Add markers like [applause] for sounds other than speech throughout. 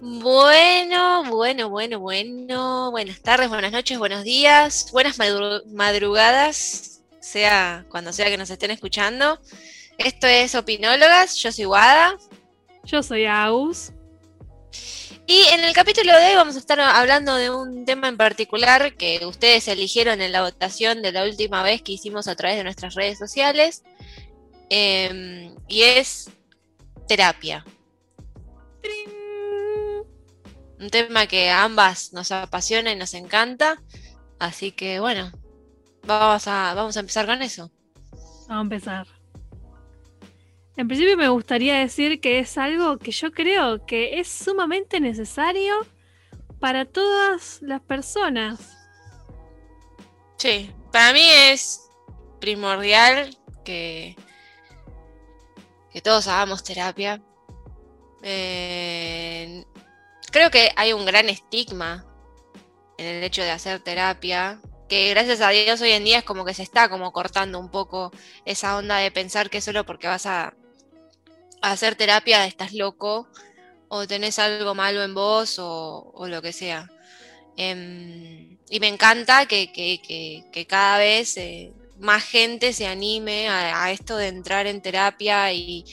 Bueno, bueno, bueno, bueno. Buenas tardes, buenas noches, buenos días, buenas madru- madrugadas, sea cuando sea que nos estén escuchando. Esto es Opinólogas, yo soy Wada. Yo soy Aus. Y en el capítulo de hoy vamos a estar hablando de un tema en particular que ustedes eligieron en la votación de la última vez que hicimos a través de nuestras redes sociales. Em, y es terapia. Un tema que a ambas nos apasiona y nos encanta. Así que bueno, vamos a, vamos a empezar con eso. Vamos a empezar. En principio me gustaría decir que es algo que yo creo que es sumamente necesario para todas las personas. Sí, para mí es primordial que, que todos hagamos terapia. Eh, creo que hay un gran estigma en el hecho de hacer terapia, que gracias a Dios hoy en día es como que se está como cortando un poco esa onda de pensar que solo porque vas a, hacer terapia estás loco o tenés algo malo en vos o, lo que sea. Em, y me encanta que cada vez eh, más gente se anime a, esto de entrar en terapia y,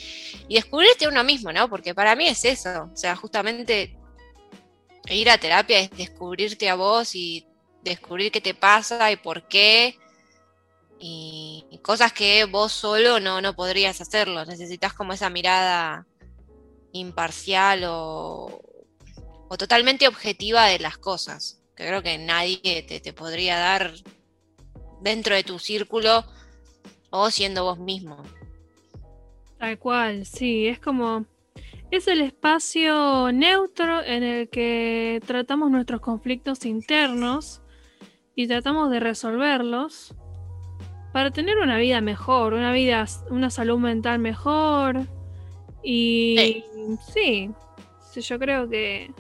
y descubrirte uno mismo, ¿no? Porque para mí es eso. O sea, justamente ir a terapia es descubrirte a vos y descubrir qué te pasa y por qué. Y, y cosas que vos solo no, no podrías hacerlo. Necesitas como esa mirada imparcial o, o totalmente objetiva de las cosas, que creo que nadie te, te podría dar dentro de tu círculo o siendo vos mismo. Tal cual, sí, es como... Es el espacio neutro en el que tratamos nuestros conflictos internos y tratamos de resolverlos para tener una vida mejor, una vida, una salud mental mejor. Y sí, sí, yo creo que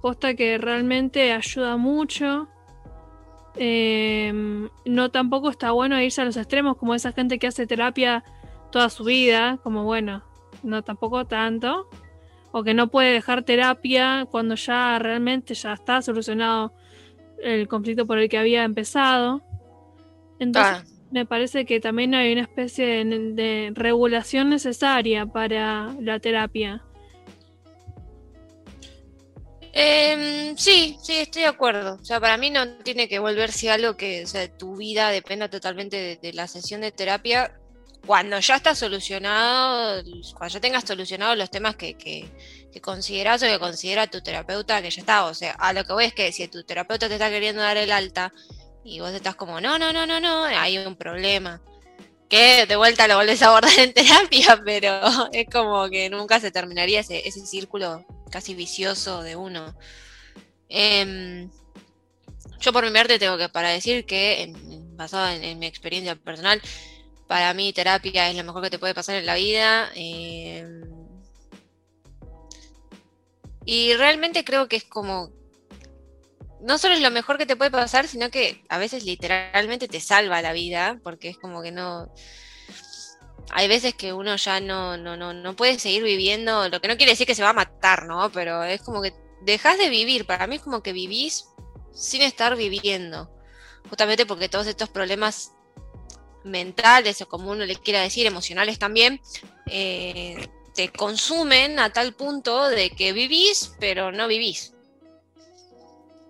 posta que realmente ayuda mucho. Em, no tampoco está bueno irse a los extremos como esa gente que hace terapia toda su vida, como bueno, no tampoco tanto, o que no puede dejar terapia cuando ya realmente ya está solucionado el conflicto por el que había empezado. Entonces, Ah, me parece que también hay una especie de, de regulación necesaria para la terapia. Em, sí, sí, estoy de acuerdo. O sea, para mí no tiene que volverse algo que o sea, tu vida dependa totalmente de, de la sesión de terapia. Cuando ya está solucionado, cuando ya tengas solucionados los temas que, que, que consideras o que considera tu terapeuta, que ya está. O sea, a lo que voy es que si tu terapeuta te está queriendo dar el alta y vos estás como, no, no, no, no, no, hay un problema. Que de vuelta lo volvés a abordar en terapia, [laughs] pero es como que nunca se terminaría ese, ese círculo casi vicioso de uno. Em, yo por mi parte tengo que para decir que, en- basado en, mi experiencia personal, para mí terapia es lo mejor que te puede pasar en la vida. em, y realmente creo que es como no solo es lo mejor que te puede pasar, sino que a veces literalmente te salva la vida, porque es como que no... Hay veces que uno ya no, no, no, no puede seguir viviendo, lo que no quiere decir que se va a matar, ¿no? Pero es como que dejas de vivir, para mí es como que vivís sin estar viviendo, justamente porque todos estos problemas mentales, o como uno le quiera decir, emocionales también, eh, te consumen a tal punto de que vivís, pero no vivís.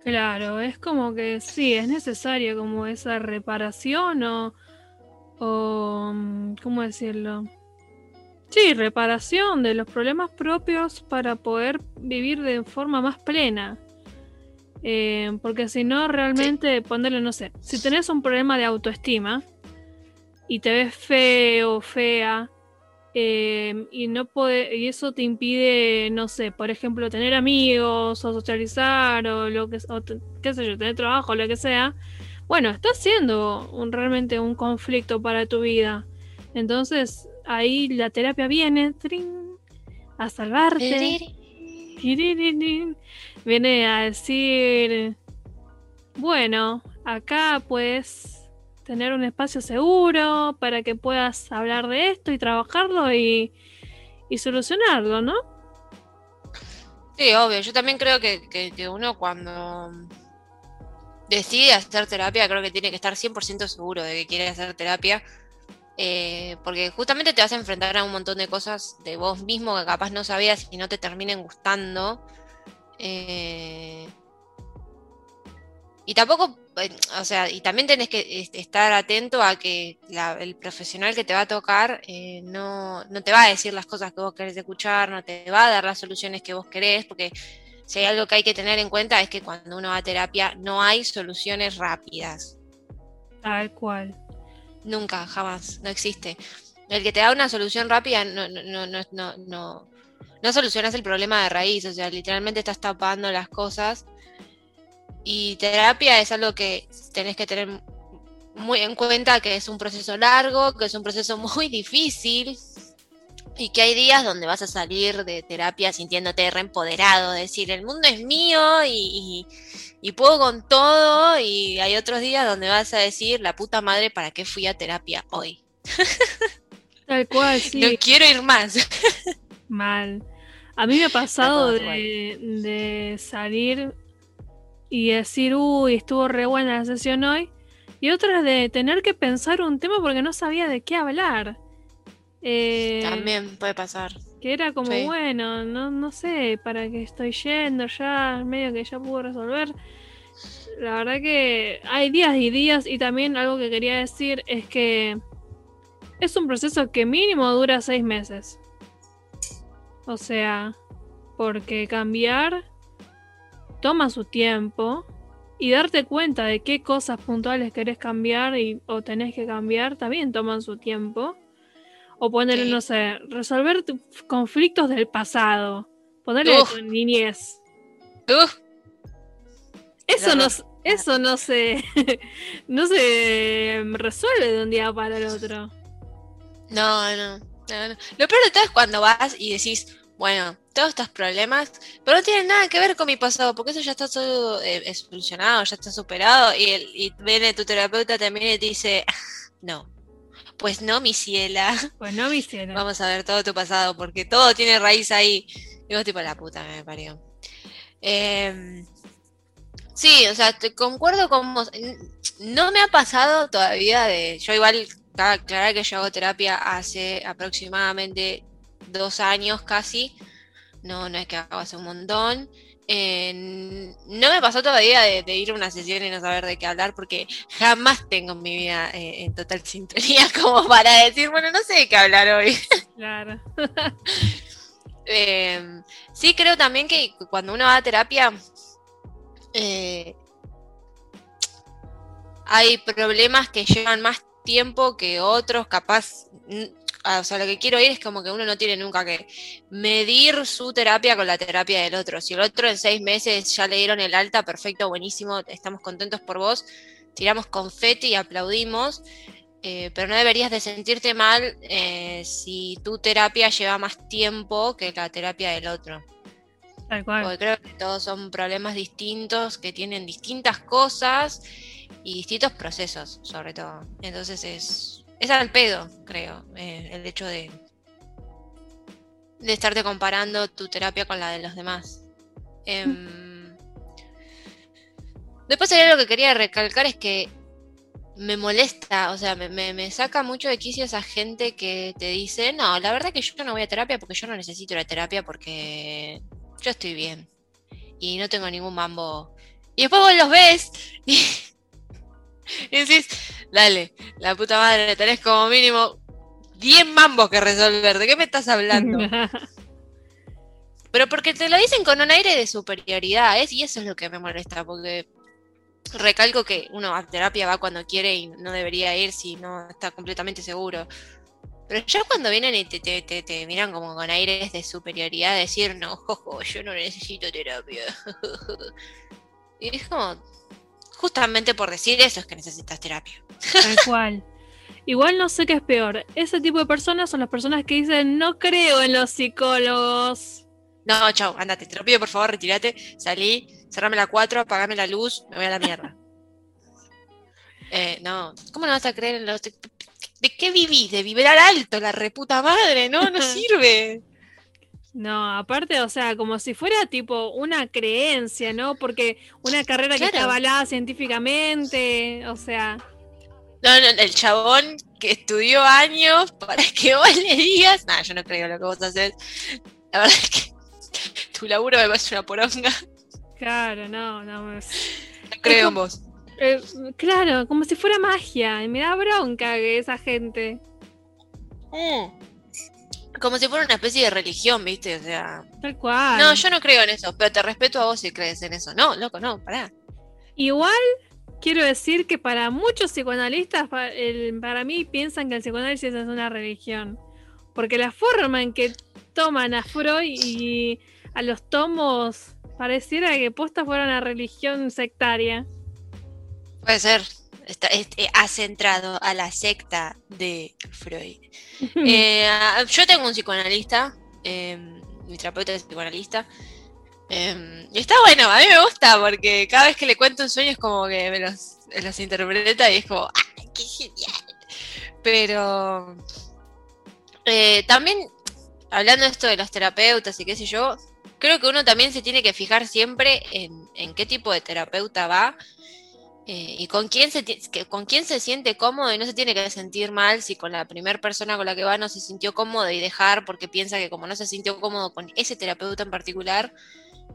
Claro, es como que sí, es necesaria como esa reparación o, o mm, ¿cómo decirlo? Sí, reparación de los problemas propios para poder vivir de forma más plena. Eh, porque si no, realmente, ponerle, no sé, si tenés un problema de autoestima y te ves feo, fea, eh, y no puede, y eso te impide, no sé, por ejemplo, tener amigos o socializar o lo que, o qué sé yo, tener trabajo, lo que sea. Bueno, está siendo un, realmente un conflicto para tu vida. Entonces, ahí la terapia viene trin, a salvarte. Viene a decir, bueno, acá puedes tener un espacio seguro para que puedas hablar de esto y trabajarlo y, y solucionarlo, ¿no? Sí, obvio. Yo también creo que, que, uno cuando decide hacer terapia, creo que tiene que estar 100% seguro de que quiere hacer terapia. Eh, porque justamente te vas a enfrentar a un montón de cosas de vos mismo que capaz no sabías y no te terminen gustando. Eh, y tampoco, eh, o sea, y también tenés que estar atento a que el profesional que te va a tocar no, no, te va a decir las cosas que vos querés escuchar, no te va a dar las soluciones que vos querés, porque si hay algo que hay que tener en cuenta es que cuando uno va a terapia no hay soluciones rápidas. Tal cual. Nunca, jamás, no existe. El que te da una solución rápida no, no, no, no, no, no solucionas el problema de raíz, o sea, literalmente estás tapando las cosas. Y terapia es algo que tenés que tener muy en cuenta que es un proceso largo, que es un proceso [laughs] muy difícil y que hay días donde vas a salir de terapia sintiéndote reempoderado, decir, el mundo es mío y, y puedo con todo y hay otros días donde vas a decir, la puta madre, ¿para qué fui a terapia hoy? [laughs] Tal cual, [laughs] sí. No quiero ir más. Mal. A mí me ha pasado de, salir y decir, uy, estuvo re buena la sesión hoy. Y otras de tener que pensar un tema porque no sabía de qué hablar. Eh, También puede pasar. Que era como, bueno, no, no sé para qué estoy yendo ya, medio que ya pudo resolver. La verdad que hay días y días y también algo que quería decir es que es un proceso que mínimo dura seis meses. O sea, porque cambiar toma su tiempo y darte cuenta de qué cosas puntuales querés cambiar y, o tenés que cambiar también toman su tiempo. O ponerle, no sé, resolver conflictos del pasado. Ponerle tu niñez. Eso no, eso no se, [laughs] no se resuelve de un día para el otro. No, no, Lo peor de todo es cuando vas y decís, bueno, todos estos problemas, pero no tienen nada que ver con mi pasado, porque eso ya está todo eh, solucionado, ya está superado, y, el, y viene tu terapeuta también y te dice, [laughs] no, pues no, mi ciela. [laughs] Pues no, mi ciela. Vamos a ver todo tu pasado, porque todo tiene raíz ahí. Y vos tipo, la puta me parió. Eh, Sí, o sea, te concuerdo con vos. No me ha pasado todavía de. Yo igual, claro que yo hago terapia hace aproximadamente dos años casi. No, no es que hago hace un montón. No me pasó todavía de, ir a una sesión y no saber de qué hablar porque jamás tengo mi vida eh, en total sintonía [laughs] como para decir, bueno, no sé de qué hablar hoy. [laughs] Claro. Em, sí, creo también que cuando uno va a terapia eh, hay problemas que llevan más tiempo que otros, capaz, o sea, lo que quiero ir es como que uno no tiene nunca que medir su terapia con la terapia del otro. Si el otro en seis meses ya le dieron el alta, perfecto, buenísimo, estamos contentos por vos, tiramos confeti y aplaudimos, eh, pero no deberías de sentirte mal eh, si tu terapia lleva más tiempo que la terapia del otro. Porque creo que todos son problemas distintos, que tienen distintas cosas y distintos procesos, sobre todo. Entonces es, es al pedo, creo, eh, el hecho de, de estarte comparando tu terapia con la de los demás. Em, después lo que quería recalcar es que me molesta, o sea, me, me, saca mucho de quicio esa gente que te dice, no, la verdad que yo no voy a terapia porque yo no necesito la terapia porque yo estoy bien. Y no tengo ningún mambo. Y después vos los ves y, [laughs] decís, dale, la puta madre, tenés como mínimo 10 mambos que resolver. ¿De qué me estás hablando? [laughs] Pero porque te lo dicen con un aire de superioridad, ¿eh? y eso es lo que me molesta, porque recalco que uno a terapia va cuando quiere y no debería ir si no está completamente seguro. Pero ya cuando vienen y te, te, te, miran como con aires de superioridad, decir, no, jojo, yo no necesito terapia. [laughs] y es como, justamente por decir eso es que necesitas terapia. Tal cual. Igual no sé qué es peor. Ese tipo de personas son las personas que dicen, no creo en los psicólogos. No, chao, andate, te lo pido por favor, retírate, salí, cerrame la 4, apagame la luz, me voy a la mierda. [laughs] eh, no, ¿cómo no vas a creer en los ¿De qué vivís? De vibrar alto, la reputa madre, ¿no? No [laughs] sirve. No, aparte, o sea, como si fuera tipo una creencia, ¿no? Porque una carrera que está avalada científicamente, o sea. No, no, el chabón que estudió años para [laughs] que vos le digas. No, yo no creo lo que vos haces. La verdad es que [laughs] tu laburo me parece una poronga. Claro, no, no. No creo en vos. Eh, claro, como si fuera magia. Y me da bronca que esa gente. Mm. Como si fuera una especie de religión, ¿viste? O sea. Tal cual. No, yo no creo en eso, pero te respeto a vos si crees en eso. No, loco, no, pará. Igual quiero decir que para muchos psicoanalistas, para mí, piensan que el psicoanálisis es una religión. Porque la forma en que toman a Freud y a los tomos pareciera que posta fuera una religión sectaria. Puede ser. Está, este, ha centrado a la secta de Freud. [laughs] Eh, yo tengo un psicoanalista, em, mi terapeuta es psicoanalista. Em, y está bueno, a mí me gusta porque cada vez que le cuento un sueño es como que me los, los interpreta y es como, ¡ay, qué genial! Pero eh, también, hablando de esto de los terapeutas y qué sé yo, creo que uno también se tiene que fijar siempre en, en qué tipo de terapeuta va eh, y con quién, se, con quién se siente cómodo y no se tiene que sentir mal si con la primera persona con la que va no se sintió cómodo y dejar porque piensa que como no se sintió cómodo con ese terapeuta en particular,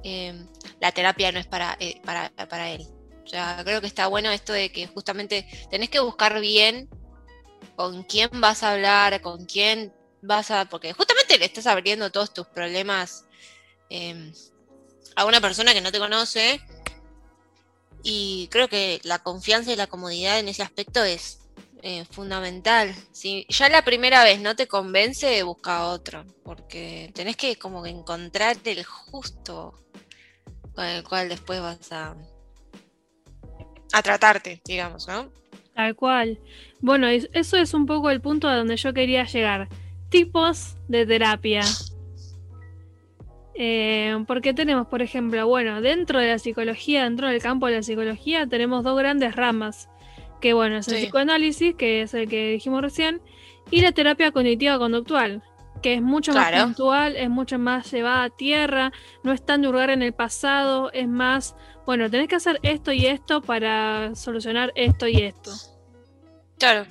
em, la terapia no es para, eh, para, para, él. O sea, creo que está bueno esto de que justamente tenés que buscar bien con quién vas a hablar, con quién vas a... porque justamente le estás abriendo todos tus problemas em, a una persona que no te conoce y creo que la confianza y la comodidad en ese aspecto es eh, fundamental. Si ya la primera vez no te convence, busca otro, porque tenés que como que encontrar el justo con el cual después vas a, a tratarte, digamos, ¿no? Tal cual. Bueno, eso es un poco el punto a donde yo quería llegar. Tipos de terapia. Eh, porque tenemos, por ejemplo, bueno, dentro de la psicología, dentro del campo de la psicología, tenemos dos grandes ramas. Que bueno, es el psicoanálisis, que es el que dijimos recién, y la terapia cognitiva conductual, que es mucho más puntual, es mucho más llevada a tierra, no es tan lugar en el pasado, es más, bueno, tenés que hacer esto y esto para solucionar esto y esto. Claro.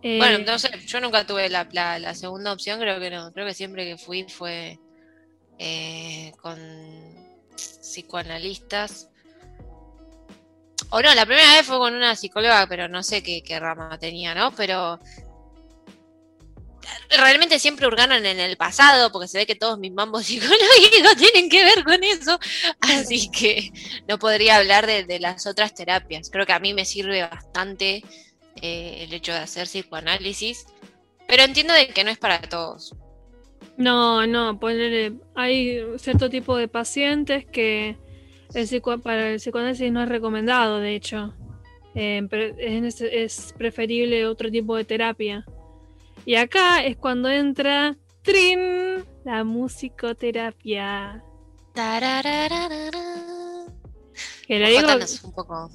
Eh, bueno, entonces yo nunca tuve la, la, segunda opción, creo que no, creo que siempre que fui fue eh, con psicoanalistas. O no, la primera vez fue con una psicóloga, pero no sé qué, rama tenía, ¿no? Pero realmente siempre hurgaron en el pasado, porque se ve que todos mis mambos [laughs] psicológicos tienen que ver con eso, así que no podría hablar de, las otras terapias. Creo que a mí me sirve bastante eh, el hecho de hacer psicoanálisis, pero entiendo de que no es para todos. No, no, ponerle, hay cierto tipo de pacientes que el para el psicoanálisis no es recomendado, de hecho. Eh, es, preferible otro tipo de terapia. Y acá es cuando entra ¡Trin! la musicoterapia. contanos un poco.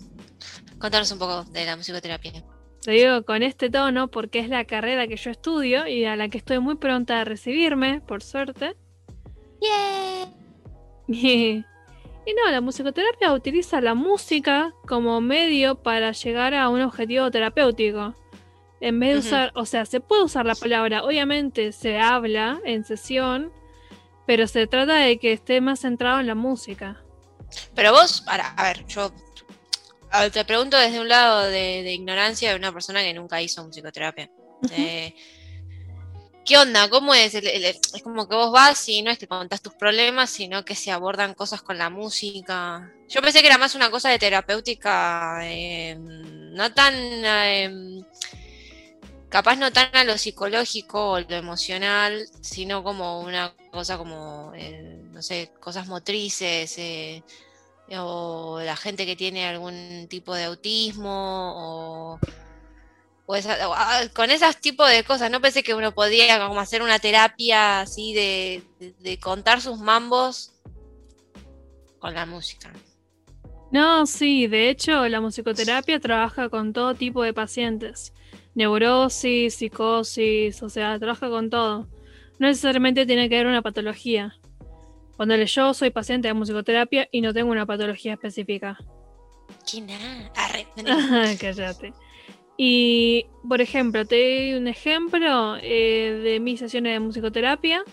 Contanos un poco de la musicoterapia. Lo digo con este tono porque es la carrera que yo estudio y a la que estoy muy pronta a recibirme, por suerte. Yeah. [laughs] Y, no, la musicoterapia utiliza la música como medio para llegar a un objetivo terapéutico. En vez de usar, o sea, se puede usar la palabra, obviamente se habla en sesión, pero se trata de que esté más centrado en la música. Pero vos, para, a ver, yo te pregunto desde un lado de, ignorancia de una persona que nunca hizo musicoterapia. Eh, ¿Qué onda? ¿Cómo es? es como que vos vas y no es que contás tus problemas, sino que se abordan cosas con la música. Yo pensé que era más una cosa de terapéutica, em, no tan... Em, capaz no tan a lo psicológico o lo emocional, sino como una cosa como, eh, no sé, cosas motrices. Eh, o la gente que tiene algún tipo de autismo o, ah, con esos tipos de cosas. No pensé que uno podía como hacer una terapia así de, de, contar sus mambos con la música. No, sí, de hecho la musicoterapia trabaja con todo tipo de pacientes. Neurosis, psicosis, o sea, trabaja con todo. no necesariamente tiene que haber una patología. Ponele, yo soy paciente de musicoterapia y no tengo una patología específica. ¿Qué nada? Arre. [laughs] Cállate. Y, por ejemplo, te doy un ejemplo eh, de mis sesiones de musicoterapia.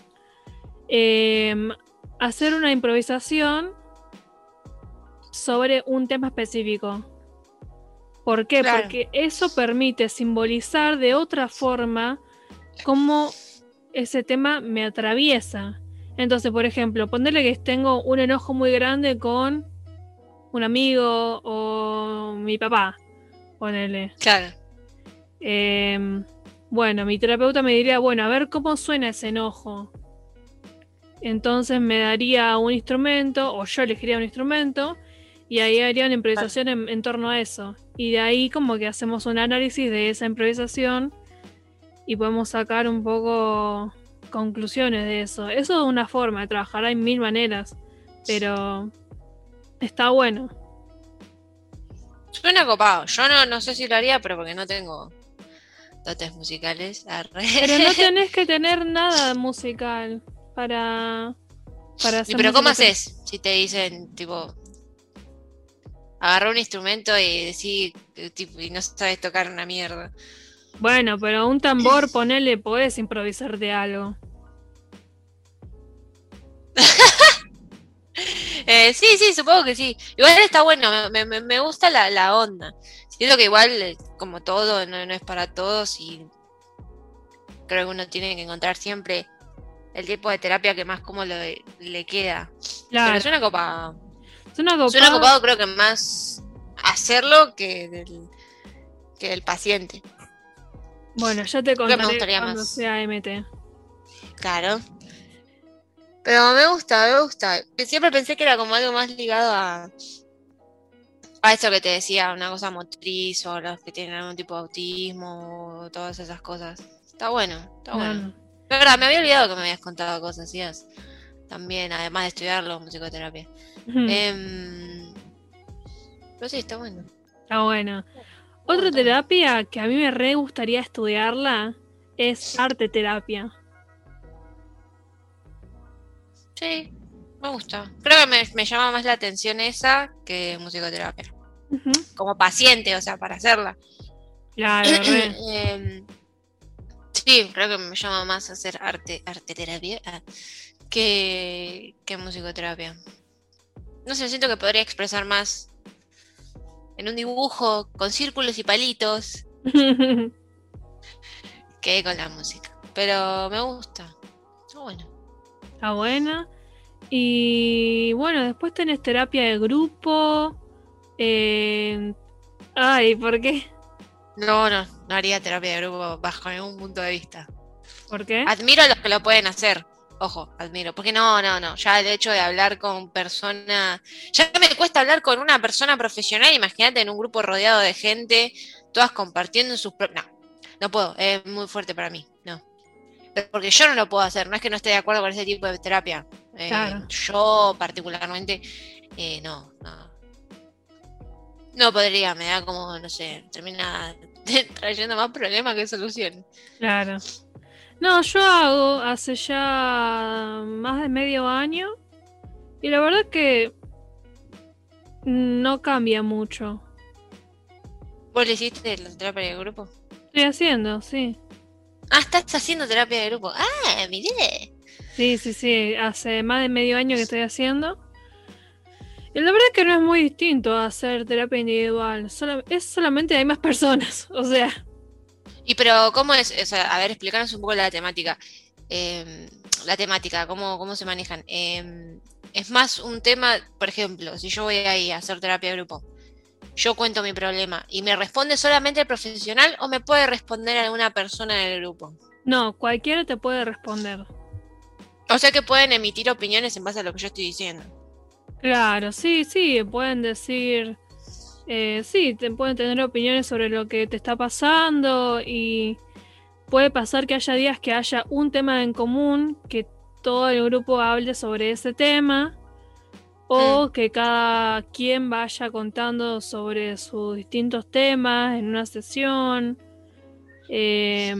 Em, hacer una improvisación sobre un tema específico. ¿Por qué? Claro. Porque eso permite simbolizar de otra forma cómo ese tema me atraviesa. Entonces, por ejemplo, ponerle que tengo un enojo muy grande con un amigo o mi papá. Ponele. Claro. Em, bueno, mi terapeuta me diría, bueno, a ver cómo suena ese enojo. Entonces me daría un instrumento, o yo elegiría un instrumento, y ahí haría una improvisación en, en torno a eso. Y de ahí como que hacemos un análisis de esa improvisación y podemos sacar un poco conclusiones de eso. Eso es una forma de trabajar, hay mil maneras, pero está bueno. Suena copado. Yo no, no sé si lo haría, pero porque no tengo dotes musicales. Arre. Pero no [laughs] tenés que tener nada musical para, para hacer pero ¿cómo haces si te dicen, tipo, agarrar un instrumento y decir, eh, tipo, y no sabes tocar una mierda? Bueno, pero un tambor, [laughs] ponele, podés improvisar de algo. [laughs] Eh, sí, sí, supongo que sí. Igual está bueno, me, me- me gusta la, la onda. Siento que igual, eh, como todo, no, no es para todos y creo que uno tiene que encontrar siempre el tipo de terapia que más como le, le queda. Claro, Pero suena copado. suena copado. Suena copado creo que más hacerlo que del, que del paciente. Bueno, ya te contaré cuando más. sea MT. Claro. Pero me gusta, me gusta. Siempre pensé que era como algo más ligado a, a eso que te decía, una cosa motriz o los que tienen algún tipo de autismo o todas esas cosas. Está bueno, está No, bueno. no. Es verdad, me había olvidado que me habías contado cosas así. También, además de estudiarlo, musicoterapia. Em, pero sí, está bueno. Está bueno. Otra terapia que a mí me re gustaría estudiarla es arte terapia. Sí, me gusta. Creo que me, me llama más la atención esa que musicoterapia. Ujú, Como paciente, o sea, para hacerla. Claro. [clears throat] Em, sí, creo que me llama más hacer arte, arte terapia ah, que, que musicoterapia. No sé, siento que podría expresar más en un dibujo con círculos y palitos [laughs] que con la música. Pero me gusta. Está bueno. Está buena. Y bueno, después tenés terapia de grupo. eh, Ay, ¿por qué? No, no, no haría terapia de grupo bajo ningún punto de vista. ¿Por qué? Admiro a los que lo pueden hacer. Ojo, admiro. Porque no, no, no. Ya el hecho de hablar con personas. Ya me cuesta hablar con una persona profesional. Imagínate en un grupo rodeado de gente, todas compartiendo sus. No, no puedo. Es muy fuerte para mí. Porque yo no lo puedo hacer. No es que no esté de acuerdo con ese tipo de terapia. Eh, Claro. Yo, particularmente, eh, no, no. No podría. Me da como, no sé, termina [laughs] trayendo más problemas que soluciones. Claro. No, yo hago hace ya más de medio año y la verdad que no cambia mucho. ¿Vos le hiciste la terapia de grupo? Estoy haciendo, sí. Ah, estás haciendo terapia de grupo. Ah, miré. Sí, sí, sí. Hace más de medio año que estoy haciendo. Y la verdad que no es muy distinto a hacer terapia individual. Es solamente hay más personas. [laughs] O sea, Y pero, ¿cómo es? O sea, a ver, explícanos un poco la temática. Em, la temática, ¿cómo, cómo se manejan? Em, es más un tema, por ejemplo, si yo voy ahí a hacer terapia de grupo, yo cuento mi problema y me responde solamente el profesional o me puede responder alguna persona del grupo. no, cualquiera te puede responder. O sea que pueden emitir opiniones en base a lo que yo estoy diciendo. Claro, sí, sí, pueden decir, eh, sí, te pueden tener opiniones sobre lo que te está pasando y puede pasar que haya días que haya un tema en común, que todo el grupo hable sobre ese tema o que cada quien vaya contando sobre sus distintos temas en una sesión. Eh,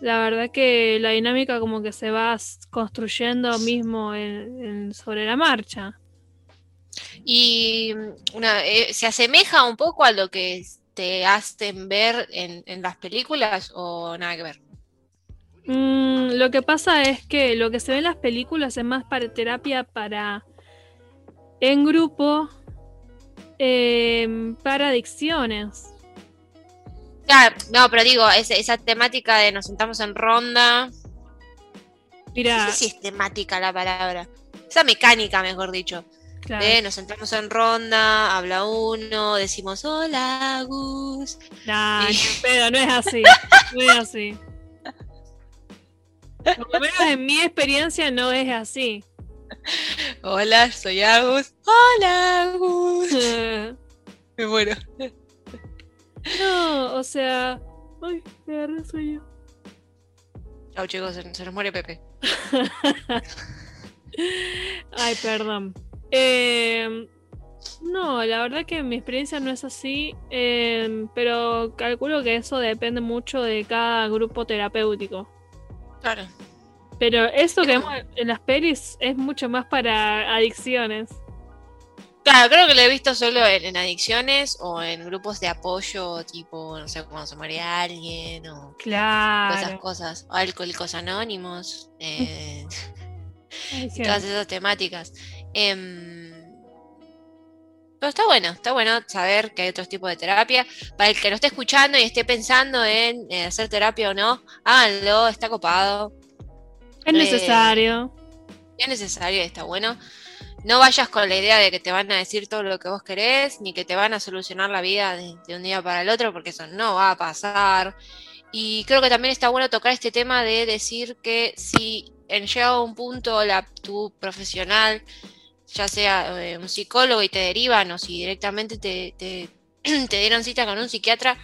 la verdad que la dinámica como que se va construyendo mismo sobre la marcha. Y una, eh, se asemeja un poco a lo que te hacen ver en, las películas o nada que ver. Mm, lo que pasa es que lo que se ve en las películas es más para terapia para en grupo em, para adicciones. Claro, no, pero digo, esa temática de nos sentamos en ronda. Mira. No sé si es temática la palabra. Esa mecánica, mejor dicho. Nos sentamos en ronda, habla uno, decimos hola, Gus. No, pero no es así. No es así. [laughs] Por lo menos en mi experiencia no es así. [laughs] Hola, soy Agus. Hola, Agus. [laughs] Me muero. No, o sea. Ay, me agarré sueño. Chau, chicos, se, se nos muere Pepe. [laughs] Ay, perdón. Eh, no, la verdad que mi experiencia no es así, eh, pero calculo que eso depende mucho de cada grupo terapéutico. Claro. Pero eso que vemos en las pelis es mucho más para adicciones. Claro, creo que lo he visto solo en, adicciones o en grupos de apoyo, tipo, no sé, cuando se muere alguien o claro. esas cosas. O alcohólicos anónimos. Eh, [laughs] todas esas temáticas. Em, pero está bueno, está bueno saber que hay otros tipos de terapia. Para el que lo esté escuchando y esté pensando en eh, hacer terapia o no, háganlo, está copado. Es necesario. es necesario, está bueno. No vayas con la idea de que te van a decir todo lo que vos querés, ni que te van a solucionar la vida de, de un día para el otro, porque eso no va a pasar. Y creo que también está bueno tocar este tema de decir que si en llegado un punto la, tu profesional ya sea eh, un psicólogo y te derivan o si directamente te, te, [clears throat] dieron cita con un psiquiatra,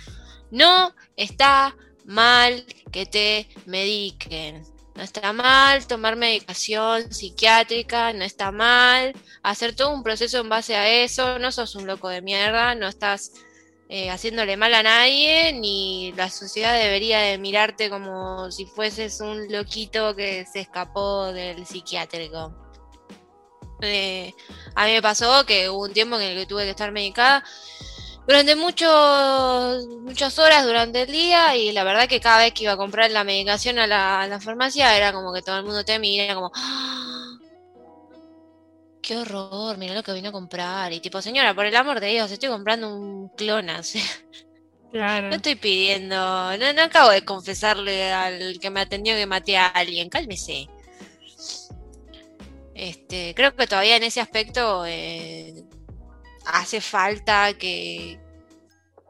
no está mal que te mediquen. No está mal tomar medicación psiquiátrica, no está mal hacer todo un proceso en base a eso, no sos un loco de mierda, no estás eh, haciéndole mal a nadie, ni la sociedad debería de mirarte como si fueses un loquito que se escapó del psiquiátrico. Eh, a mí me pasó que hubo un tiempo en el que tuve que estar medicada durante muchos, muchas horas durante el día y la verdad que cada vez que iba a comprar la medicación a la, farmacia era como que todo el mundo te mira como ¡Ah! qué horror, mira lo que vino a comprar y tipo señora, por el amor de Dios, estoy comprando un clonas Claro. No estoy pidiendo, no, no acabo de confesarle al que me atendió que maté a alguien, cálmese. Este, creo que todavía en ese aspecto eh, hace falta que,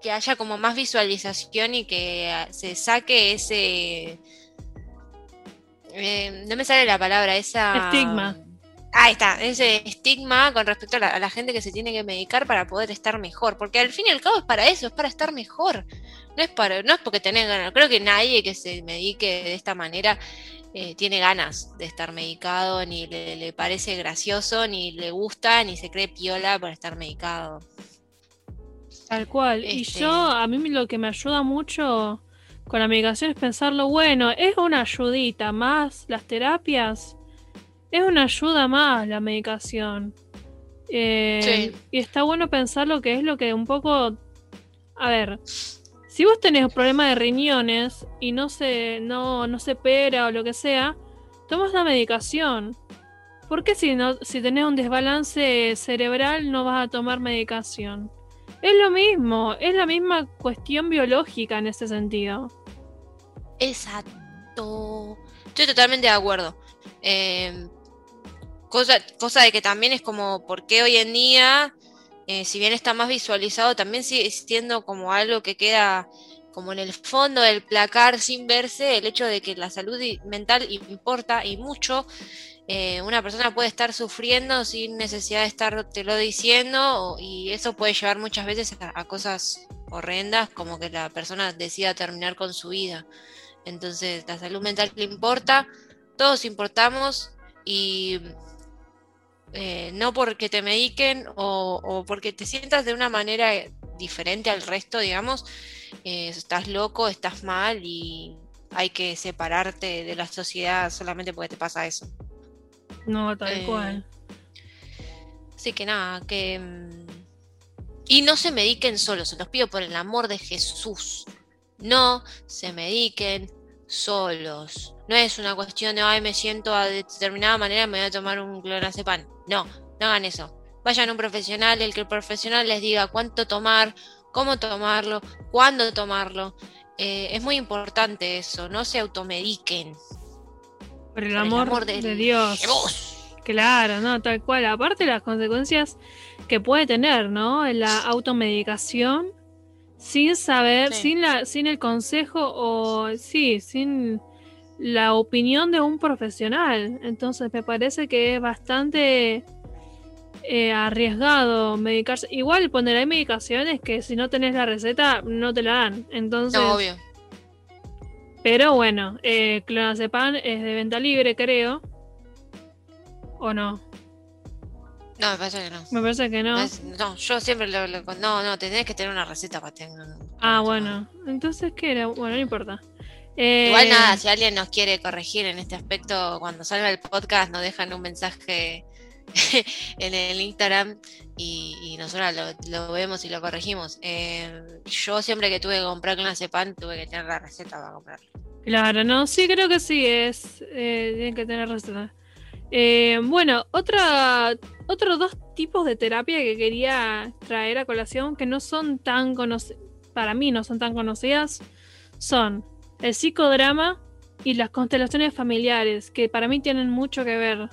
que haya como más visualización y que se saque ese... Eh, no me sale la palabra, esa... Estigma. Ahí está, ese estigma con respecto a la, gente que se tiene que medicar para poder estar mejor. Porque al fin y al cabo es para eso, es para estar mejor. No es para, no es porque tenés ganas. Creo que nadie que se medique de esta manera eh, tiene ganas de estar medicado, ni le, parece gracioso, ni le gusta, ni se cree piola por estar medicado. Tal cual. Y este yo, a mí lo que me ayuda mucho con la medicación es pensarlo, bueno, es una ayudita más las terapias, es una ayuda más la medicación. Eh, y está bueno pensar lo que es lo que un poco, a ver, si vos tenés un problema de riñones y no se, no, no se pera o lo que sea, tomas la medicación. ¿Por qué si, no, si tenés un desbalance cerebral no vas a tomar medicación? Es lo mismo, es la misma cuestión biológica en ese sentido. Exacto. Estoy totalmente de acuerdo. Em, cosa, cosa de que también es como, ¿por qué hoy en día eh, si bien está más visualizado, también sigue siendo como algo que queda como en el fondo del placar sin verse, el hecho de que la salud mental importa y mucho. Eh, una persona puede estar sufriendo sin necesidad de estar te lo diciendo y eso puede llevar muchas veces a, cosas horrendas como que la persona decida terminar con su vida. Entonces la salud mental le importa, todos importamos y eh, no porque te mediquen o, porque te sientas de una manera diferente al resto, digamos, eh, estás loco, estás mal y hay que separarte de la sociedad solamente porque te pasa eso. No, tal Eh, cual. Así que nada, que... mm, Y no se mediquen solos, se los pido por el amor de Jesús. No se mediquen solos. No es una cuestión de, ay, me siento a determinada manera, me voy a tomar un clonazepam. No, no hagan eso. Vayan a un profesional, el que el profesional les diga cuánto tomar, cómo tomarlo, cuándo tomarlo. Eh, es muy importante eso, no se automediquen. Por el Por el amor, de Dios. Claro, no, tal cual. Aparte las consecuencias que puede tener, ¿no? La automedicación sin saber, Sí. sin la, sin el consejo o sí, sin la opinión de un profesional. Entonces me parece que es bastante eh, arriesgado medicarse. Igual poner hay medicaciones que si no tenés la receta no te la dan. Entonces, No, obvio. pero bueno, eh, clonazepam es de venta libre, creo. ¿O no? No, me parece que no. Me parece que no. No, es- no, yo siempre lo, lo- No, no, tenés que tener una receta para tener. Ah, bueno. Entonces, ¿qué era? Bueno, no importa. Eh, Igual nada, si alguien nos quiere corregir en este aspecto, cuando salga el podcast nos dejan un mensaje [laughs] en el Instagram y, y nosotros lo, lo vemos y lo corregimos. Eh, yo siempre que tuve que comprar clonazepam tuve que tener la receta para comprarlo. Claro, no, sí, creo que sí, es. Eh, tienen que tener receta. Eh, bueno, otra, otros dos tipos de terapia que quería traer a colación que no son tan conocidas, para mí no son tan conocidas, son el psicodrama y las constelaciones familiares, que para mí tienen mucho que ver.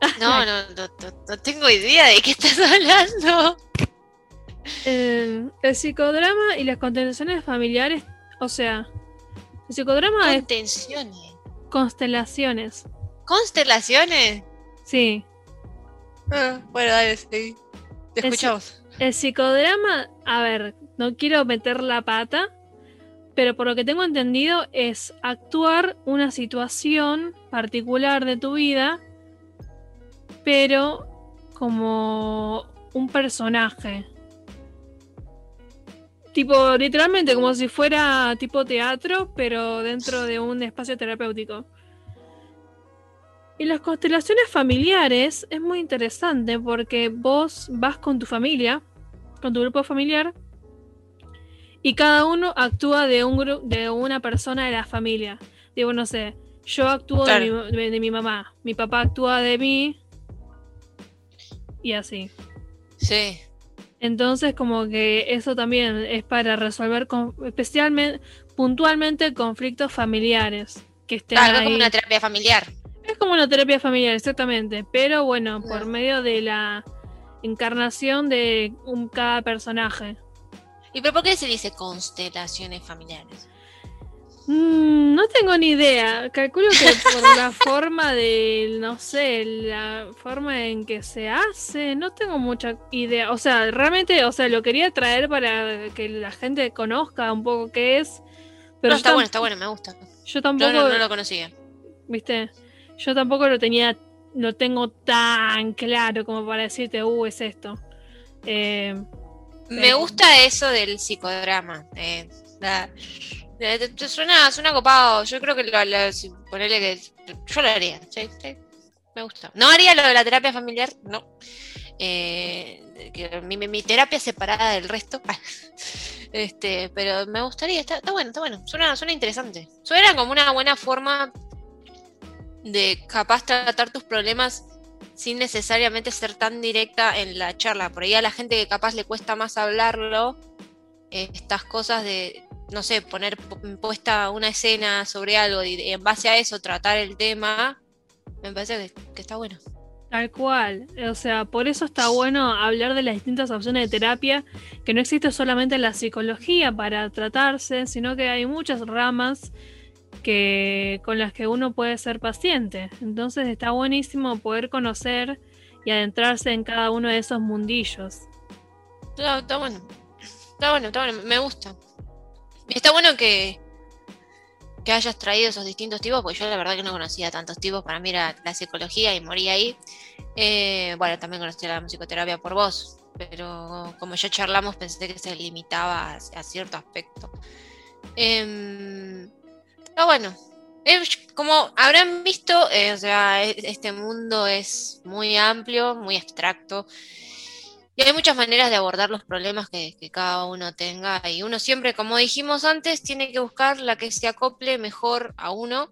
[laughs] No, no, no, no- tengo idea de qué estás hablando. El, el psicodrama y las constelaciones familiares, o sea, el psicodrama es Contenciones. Constelaciones, Constelaciones. sí. Ah, bueno, dale, sí. Te Es- escuchamos. El psicodrama, a ver, no quiero meter la pata, pero por lo que tengo entendido es actuar una situación particular de tu vida, pero como un personaje. Tipo, literalmente como si fuera tipo teatro, pero dentro de un espacio terapéutico. Y las constelaciones familiares es muy interesante porque vos vas con tu familia, con tu grupo familiar, y cada uno actúa de un de una persona de la familia. Digo, no sé, yo actúo de, Claro. mi, de- de mi mamá, mi papá actúa de mí, y así. Sí. Entonces, como que eso también es para resolver con- especialmente, puntualmente, conflictos familiares que estén Claro, es ahí. como una terapia familiar. Es como una terapia familiar, exactamente. Pero bueno, por No. medio de la encarnación de un, cada personaje. ¿Y pero por qué se dice constelaciones familiares? Mm, no tengo ni idea. Calculo que por la [laughs] forma de, no sé, la forma en que se hace, no tengo mucha idea. O sea, realmente, o sea, lo quería traer para que la gente conozca un poco qué es. Pero no, está bueno, está bueno, me gusta. yo No, tampoco, no, no lo conocía. viste, yo tampoco lo tenía, lo tengo tan claro como para decirte, uh, es esto. Eh, Me Sí. gusta eso del psicodrama. eh, la- de- suena, suena copado. Yo creo que lo, ponerle que yo lo haría. me gusta. No haría lo de la terapia familiar, no. Eh, mi, mi- terapia separada del resto. [laughs] Este, pero me gustaría, está, está bueno, está bueno. Suena, suena interesante. Suena como una buena forma de capaz tratar tus problemas sin necesariamente ser tan directa en la charla. Por ahí a la gente que capaz le cuesta más hablarlo, eh, estas cosas de, no sé, poner pu- puesta una escena sobre algo y en base a eso tratar el tema, me parece que, que está bueno. Tal cual. O sea, por eso está bueno hablar de las distintas opciones de terapia, que no existe solamente la psicología para tratarse, sino que hay muchas ramas que con las que uno puede ser paciente. Entonces está buenísimo poder conocer y adentrarse en cada uno de esos mundillos. Está, está bueno. Está bueno, está bueno, me gusta. Está bueno que, que hayas traído esos distintos tipos, porque yo la verdad que no conocía tantos tipos. Para mí era la psicología y morí ahí. Eh, bueno, también conocí la musicoterapia por vos, pero como ya charlamos pensé que se limitaba a, cierto aspecto. Em, pero bueno, como habrán visto, eh, o sea, e, este mundo es muy amplio, muy abstracto. Y hay muchas maneras de abordar los problemas que, cada uno tenga. Y uno siempre, como dijimos antes, tiene que buscar la que se acople mejor a uno.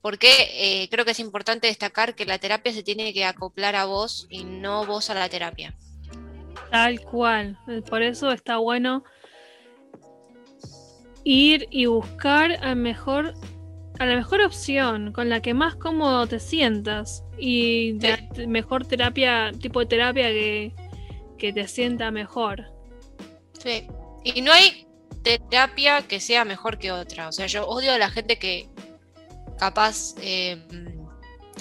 Porque eh, creo que es importante destacar que la terapia se tiene que acoplar a vos y no vos a la terapia. Tal cual. Por eso está bueno ir y buscar a mejor a la mejor opción, con la que más cómodo te sientas y mejor terapia, tipo de terapia que, que te sienta mejor. Sí. Y no hay terapia que sea mejor que otra. O sea, yo odio a la gente que capaz eh,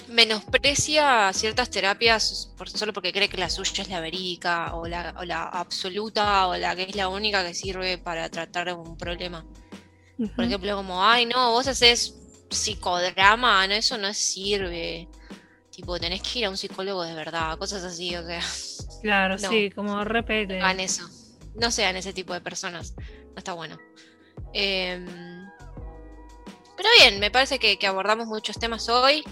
menosprecia ciertas terapias por, solo porque cree que la suya es la verídica o la, o la absoluta o la que es la única que sirve para tratar un problema. Por ejemplo, como, ay, no, vos haces psicodrama, no, eso no sirve. Tipo, tenés que ir a un psicólogo de verdad, cosas así, o sea. Claro, sí, como repete. hagan eso. No sean ese tipo de personas. No está bueno. Em, pero bien, me parece que, abordamos muchos temas hoy.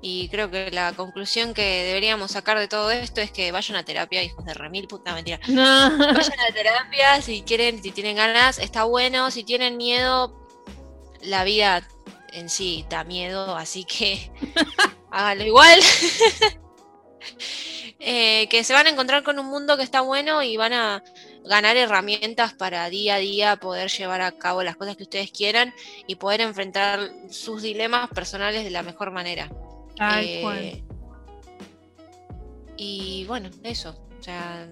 Y creo que la conclusión que deberíamos sacar de todo esto es que vayan a terapia, hijos de remil, puta mentira. Vayan a terapia si quieren, si tienen ganas, está bueno. Si tienen miedo, la vida en sí da miedo, así que [laughs] háganlo igual. [laughs] Eh, que se van a encontrar con un mundo que está bueno y van a ganar herramientas para día a día poder llevar a cabo las cosas que ustedes quieran y poder enfrentar sus dilemas personales de la mejor manera. Eh, y bueno, eso. O sea,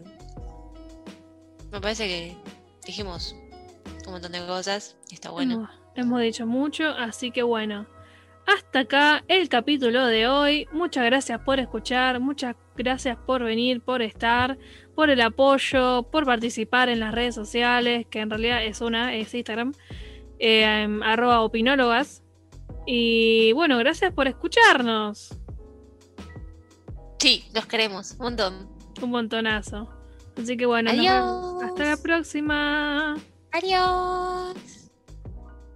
me parece que dijimos un montón de cosas y está bueno. Hemos dicho mucho, así que bueno. Hasta acá el capítulo de hoy. Muchas gracias por escuchar, muchas gracias por venir, por estar, por el apoyo, por participar en las redes sociales, que en realidad es una, es Instagram, eh, arroba opinólogas. Y bueno, gracias por escucharnos. Sí, los queremos, un montón. Un montonazo. Así que bueno, hasta la próxima. Adiós.